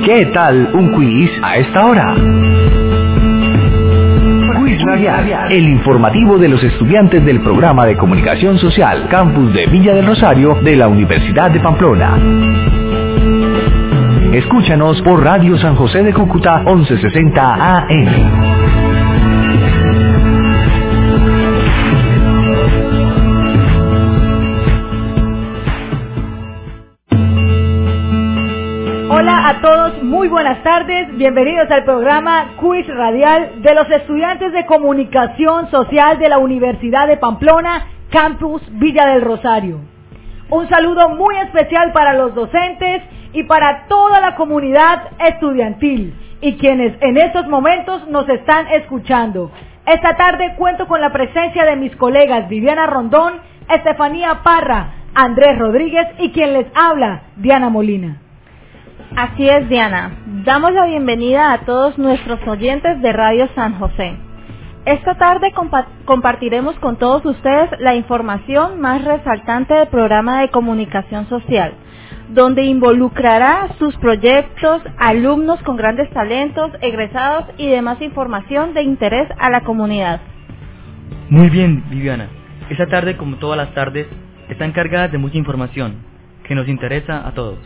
qué tal un quiz a esta hora? Quiz Radial, el informativo de los estudiantes del programa de comunicación social Campus de Villa del Rosario de la Universidad de Pamplona. Escúchanos por Radio San José de Cúcuta 1160 AM. Buenas tardes, bienvenidos al programa Quiz Radial de los estudiantes de Comunicación Social de la Universidad de Pamplona, Campus Villa del Rosario. Un saludo muy especial para los docentes y para toda la comunidad estudiantil y quienes en estos momentos nos están escuchando. Esta tarde cuento con la presencia de mis colegas Viviana Rondón, Estefanía Parra, Andrés Rodríguez y quien les habla, Diana Molina. Así es, Diana. Damos la bienvenida a todos nuestros oyentes de Radio San José. Esta tarde compa compartiremos con todos ustedes la información más resaltante del programa de comunicación social, donde involucrará sus proyectos, alumnos con grandes talentos, egresados y demás información de interés a la comunidad. Muy bien, Viviana. Esta tarde, como todas las tardes, están cargadas de mucha información que nos interesa a todos.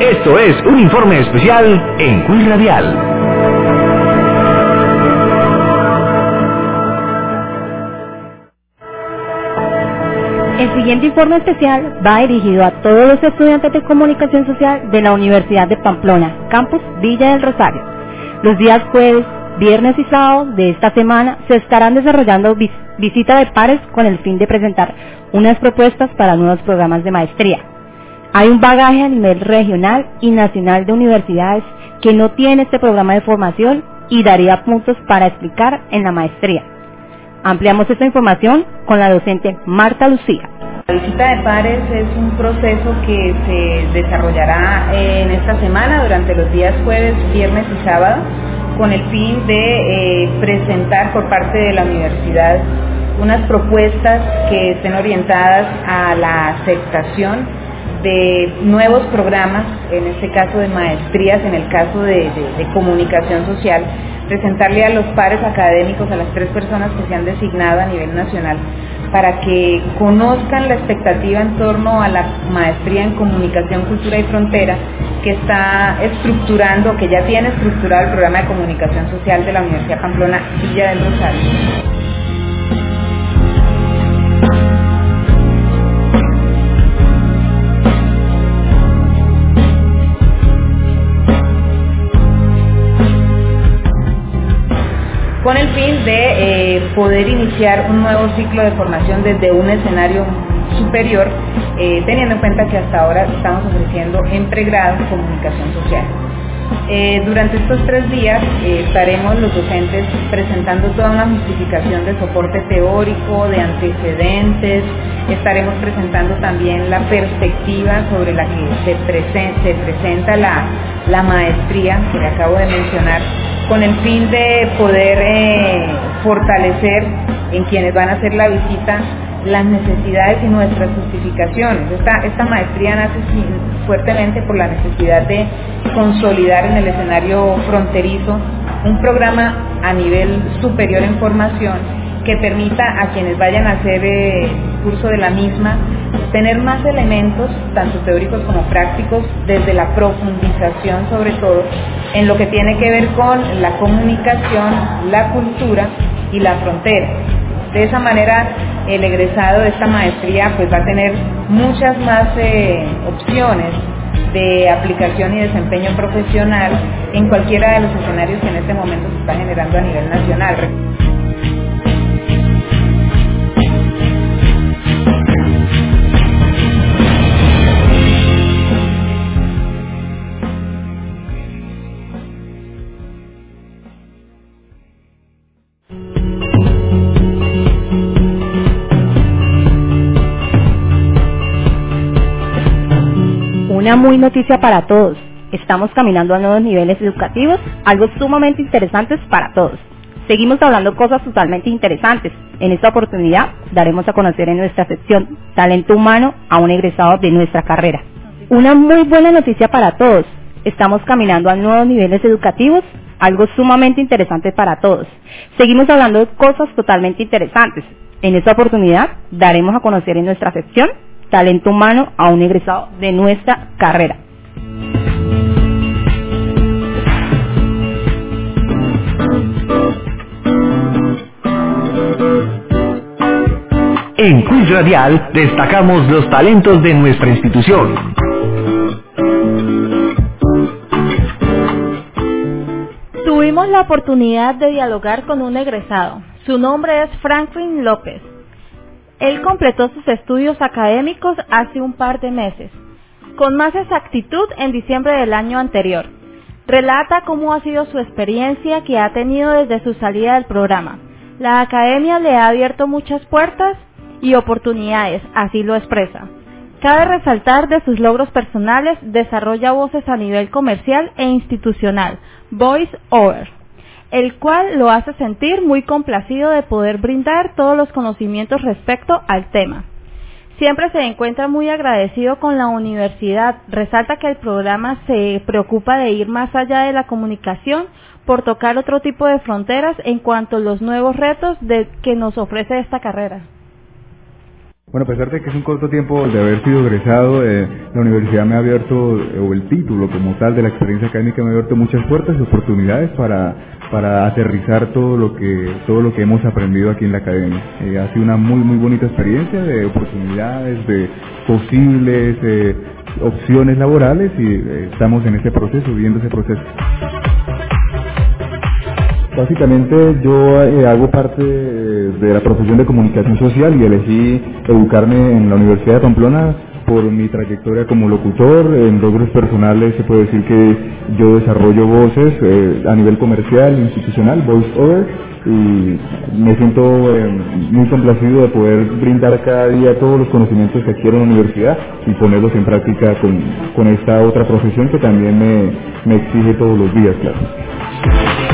Esto es un informe especial en Quiz Radial. El siguiente informe especial va dirigido a todos los estudiantes de comunicación social de la Universidad de Pamplona, Campus Villa del Rosario. Los días jueves, viernes y sábados de esta semana se estarán desarrollando vis visita de pares con el fin de presentar unas propuestas para nuevos programas de maestría. Hay un bagaje a nivel regional y nacional de universidades que no tiene este programa de formación y daría puntos para explicar en la maestría. Ampliamos esta información con la docente Marta Lucía. La visita de pares es un proceso que se desarrollará en esta semana durante los días jueves, viernes y sábado con el fin de eh, presentar por parte de la universidad unas propuestas que estén orientadas a la aceptación de nuevos programas, en este caso de maestrías, en el caso de, comunicación social, presentarle a los pares académicos, a las tres personas que se han designado a nivel nacional, para que conozcan la expectativa en torno a la maestría en comunicación, cultura y frontera que está estructurando, que ya tiene estructurado el programa de comunicación social de la Universidad Pamplona Villa del Rosario. Fin de eh, poder iniciar un nuevo ciclo de formación desde un escenario superior, eh, teniendo en cuenta que hasta ahora estamos ofreciendo en pregrado comunicación social. Eh, durante estos tres días estaremos los docentes presentando toda una justificación de soporte teórico, de antecedentes, estaremos presentando también la perspectiva sobre la que se, presen se presenta la, la, maestría que le acabo de mencionar, con el fin de poder eh, fortalecer en quienes van a hacer la visita las necesidades y nuestras justificaciones. Esta, esta maestría nace fuertemente por la necesidad de consolidar en el escenario fronterizo un programa a nivel superior en formación que permita a quienes vayan a hacer eh, curso de la misma tener más elementos, tanto teóricos como prácticos, desde la profundización sobre todo, en lo que tiene que ver con la comunicación, la cultura y la frontera. De esa manera, el egresado de esta maestría pues va a tener muchas más eh, opciones de aplicación y desempeño profesional en cualquiera de los escenarios que en este momento se está generando a nivel nacional. Una muy noticia para todos. Estamos caminando a nuevos niveles educativos, algo sumamente interesante para todos. Seguimos hablando cosas totalmente interesantes. En esta oportunidad daremos a conocer en nuestra sección Talento Humano a un egresado de nuestra carrera. Una muy buena noticia para todos. Estamos caminando a nuevos niveles educativos, algo sumamente interesante para todos. Seguimos hablando de cosas totalmente interesantes. En esta oportunidad daremos a conocer en nuestra sección talento humano a un egresado de nuestra carrera. En Quiz Radial destacamos los talentos de nuestra institución. Tuvimos la oportunidad de dialogar con un egresado. Su nombre es Franklin López. Él completó sus estudios académicos hace un par de meses, con más exactitud en diciembre del año anterior. Relata cómo ha sido su experiencia que ha tenido desde su salida del programa. La academia le ha abierto muchas puertas y oportunidades, así lo expresa. Cabe resaltar de sus logros personales, desarrolla voces a nivel comercial e institucional, voice over el cual lo hace sentir muy complacido de poder brindar todos los conocimientos respecto al tema. Siempre se encuentra muy agradecido con la universidad. Resalta que el programa se preocupa de ir más allá de la comunicación por tocar otro tipo de fronteras en cuanto a los nuevos retos que nos ofrece esta carrera. Bueno, a pesar de que es un corto tiempo de haber sido egresado, eh, la universidad me ha abierto, o el título como tal de la experiencia académica me ha abierto muchas puertas y oportunidades para, para aterrizar todo lo que todo lo que hemos aprendido aquí en la academia. Eh, ha sido una muy muy bonita experiencia de oportunidades, de posibles eh, opciones laborales y estamos en ese proceso, viendo ese proceso. Básicamente yo eh, hago parte de la profesión de comunicación social y elegí educarme en la Universidad de Pamplona por mi trayectoria como locutor. En logros personales se puede decir que yo desarrollo voces eh, a nivel comercial, institucional, voice over, y me siento eh, muy complacido de poder brindar cada día todos los conocimientos que adquiero en la universidad y ponerlos en práctica con, con esta otra profesión que también me, me exige todos los días, claro.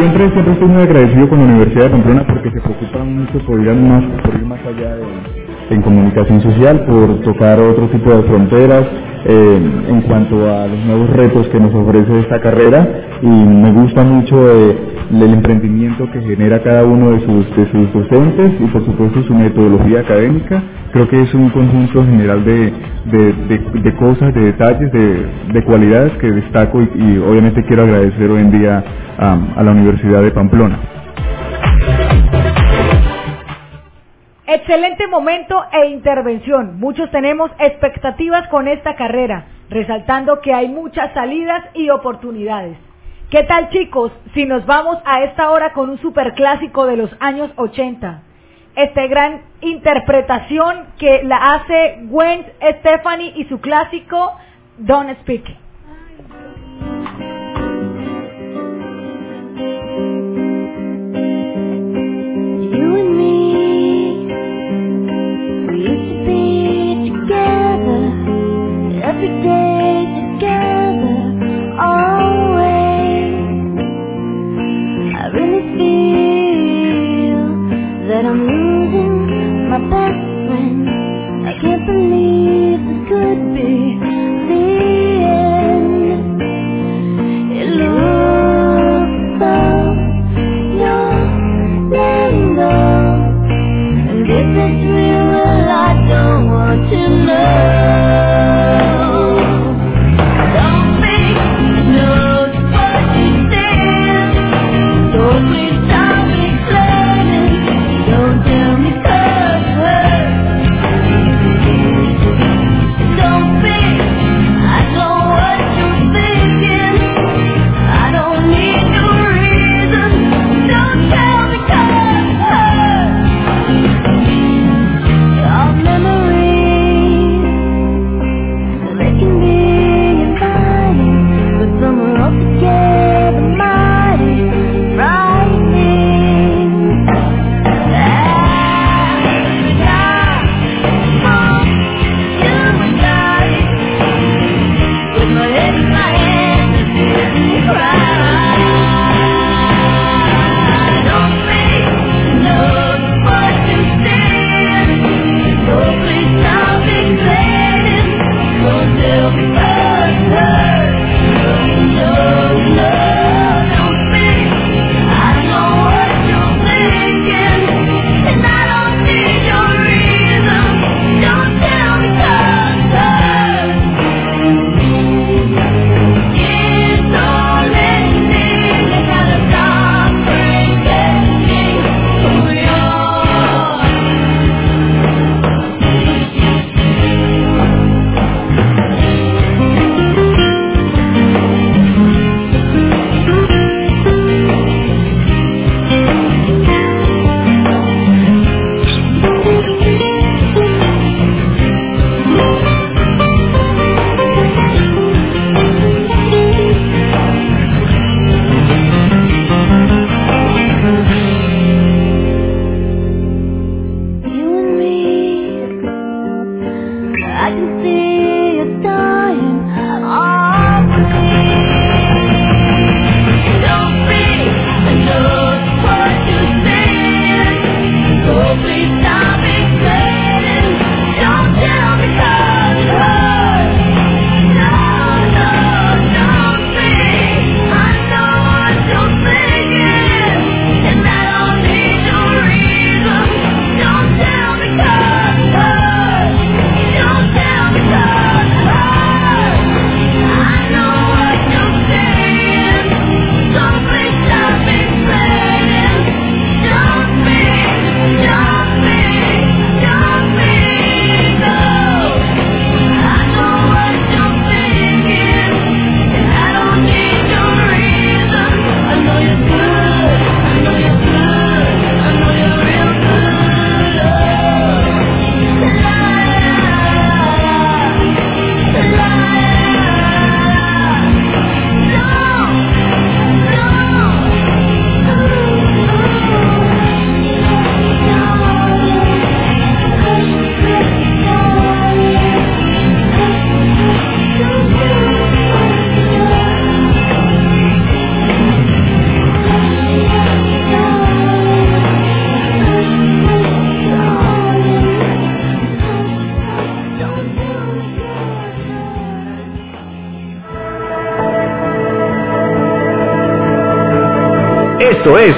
Siempre, siempre estoy muy agradecido con la Universidad de Pamplona porque se preocupan mucho por ir más, por ir más allá en comunicación social, por tocar otro tipo de fronteras eh, en cuanto a los nuevos retos que nos ofrece esta carrera y me gusta mucho eh, el emprendimiento que genera cada uno de sus, de docentes y por supuesto su metodología académica. Creo que es un conjunto general de, de, cosas, de detalles, de, cualidades que destaco y, obviamente quiero agradecer hoy en día a la Universidad de Pamplona. Excelente momento e intervención. Muchos tenemos expectativas con esta carrera, resaltando que hay muchas salidas y oportunidades. ¿Qué tal chicos si nos vamos a esta hora con un superclásico de los años 80? Esta gran interpretación que la hace Gwen Stephanie y su clásico Don't Speak.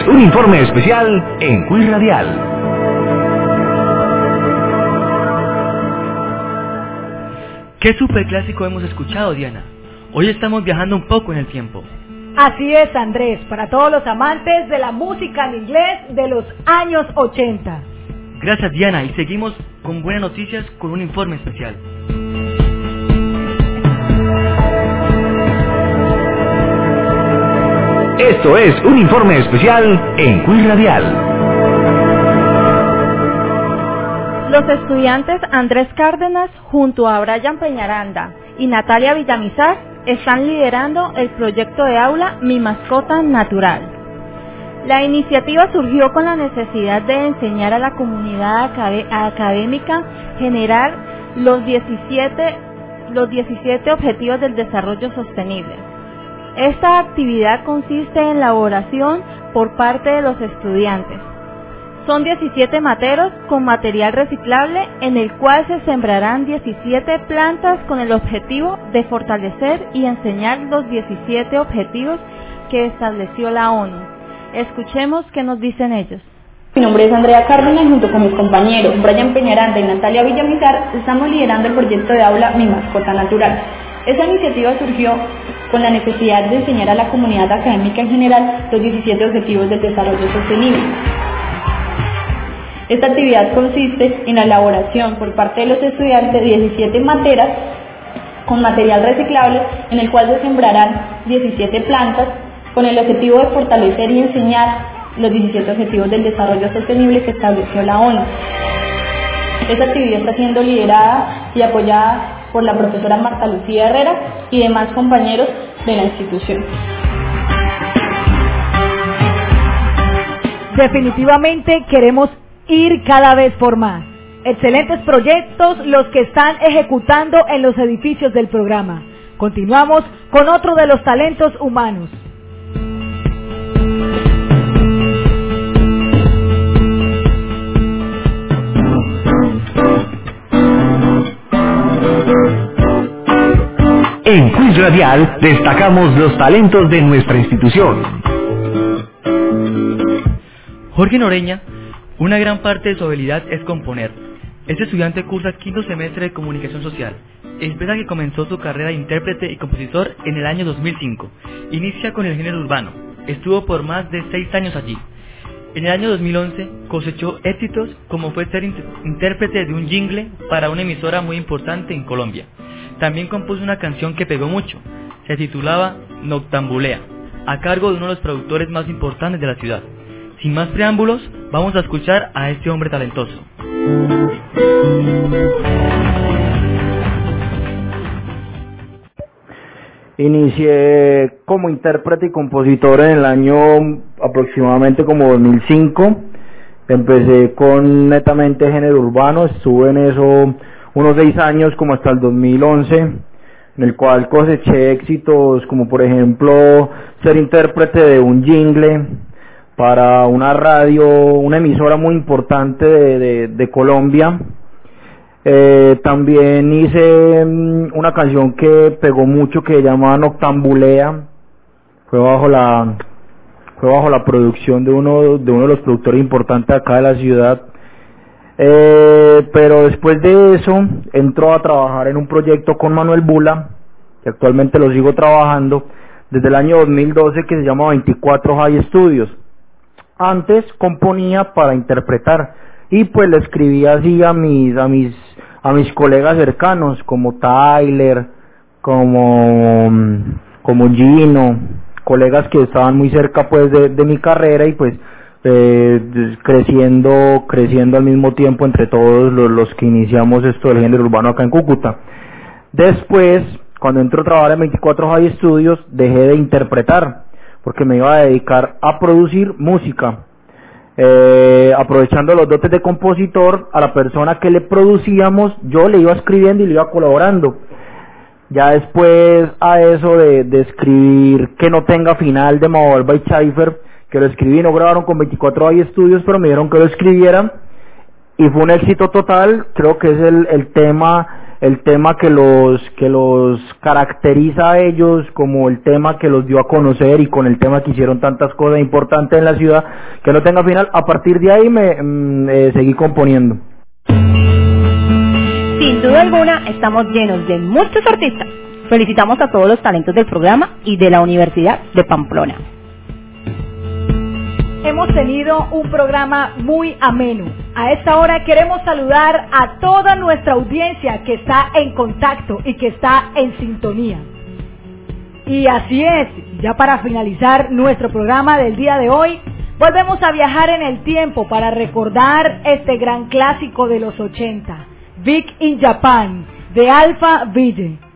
Un informe especial en Quiz Radial. ¿Qué superclásico hemos escuchado, Diana? Hoy estamos viajando un poco en el tiempo. Así es, Andrés, para todos los amantes de la música en inglés de los años 80. Gracias, Diana, y seguimos con buenas noticias con un informe especial. Esto es un informe especial en Quiz Radial. Los estudiantes Andrés Cárdenas junto a Brian Peñaranda y Natalia Villamizar están liderando el proyecto de aula Mi Mascota Natural. La iniciativa surgió con la necesidad de enseñar a la comunidad académica general los 17, los 17 Objetivos del Desarrollo Sostenible. Esta actividad consiste en la elaboración por parte de los estudiantes. Son 17 materos con material reciclable en el cual se sembrarán 17 plantas con el objetivo de fortalecer y enseñar los 17 objetivos que estableció la ONU. Escuchemos qué nos dicen ellos. Mi nombre es Andrea Cárdenas y junto con mis compañeros Brian Peñaranda y Natalia Villamizar estamos liderando el proyecto de aula Mi Mascota Natural. Esta iniciativa surgió con la necesidad de enseñar a la comunidad académica en general los 17 Objetivos del Desarrollo Sostenible. Esta actividad consiste en la elaboración por parte de los estudiantes de 17 materas con material reciclable en el cual se sembrarán 17 plantas con el objetivo de fortalecer y enseñar los 17 Objetivos del Desarrollo Sostenible que estableció la ONU. Esta actividad está siendo liderada y apoyada por la profesora Marta Lucía Herrera y demás compañeros de la institución. Definitivamente queremos ir cada vez por más. Excelentes proyectos los que están ejecutando en los edificios del programa. Continuamos con otro de los talentos humanos. Destacamos los talentos de nuestra institución. Jorge Noreña, una gran parte de su habilidad es componer. Este estudiante cursa quinto semestre de comunicación social. Expresa que comenzó su carrera de intérprete y compositor en el año 2005. Inicia con el género urbano. Estuvo por más de seis años allí. En el año 2011 cosechó éxitos como fue ser int- intérprete de un jingle para una emisora muy importante en Colombia. También compuso una canción que pegó mucho. Se titulaba Noctambulea, a cargo de uno de los productores más importantes de la ciudad. Sin más preámbulos, vamos a escuchar a este hombre talentoso. Inicié como intérprete y compositor en el año aproximadamente como 2005. Empecé con netamente género urbano, estuve en eso unos seis años como hasta el 2011, en el cual coseché éxitos como por ejemplo ser intérprete de un jingle para una radio, una emisora muy importante de, de- de Colombia. Eh, también hice mm, una canción que pegó mucho que se llama Noctambulea. Fue bajo la fue bajo la producción de uno de uno de los productores importantes acá de la ciudad. Eh, pero después de eso entró a trabajar en un proyecto con Manuel Bula, que actualmente lo sigo trabajando desde el año 2012 que se llama 24 High Studios. Antes componía para interpretar y pues le escribía así a mis a mis a mis colegas cercanos como Tyler, como como Gino, colegas que estaban muy cerca pues de, mi carrera y pues eh, creciendo creciendo al mismo tiempo entre todos los, los que iniciamos esto del género urbano acá en Cúcuta. Después, cuando entro a trabajar en 24 High Studios, dejé de interpretar porque me iba a dedicar a producir música. Eh, aprovechando los dotes de compositor, a la persona que le producíamos, yo le iba escribiendo y le iba colaborando. Ya después a eso de, escribir que no tenga final de Mavalba y Scheifer, que lo escribí, no grabaron con 24 hay estudios, pero me dijeron que lo escribiera y fue un éxito total, creo que es el, el tema el tema que los que los caracteriza a ellos como el tema que los dio a conocer y con el tema que hicieron tantas cosas importantes en la ciudad que no tenga final. A partir de ahí me mm, eh, seguí componiendo. Sin duda alguna estamos llenos de muchos artistas. Felicitamos a todos los talentos del programa y de la Universidad de Pamplona. Hemos tenido un programa muy ameno. A esta hora queremos saludar a toda nuestra audiencia que está en contacto y que está en sintonía. Y así es, ya para finalizar nuestro programa del día de hoy, volvemos a viajar en el tiempo para recordar este gran clásico de los 80, Big in Japan, de Alpha Ville.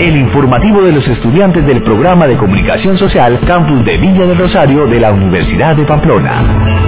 El informativo de los estudiantes del programa de comunicación social Campus de Villa del Rosario de la Universidad de Pamplona.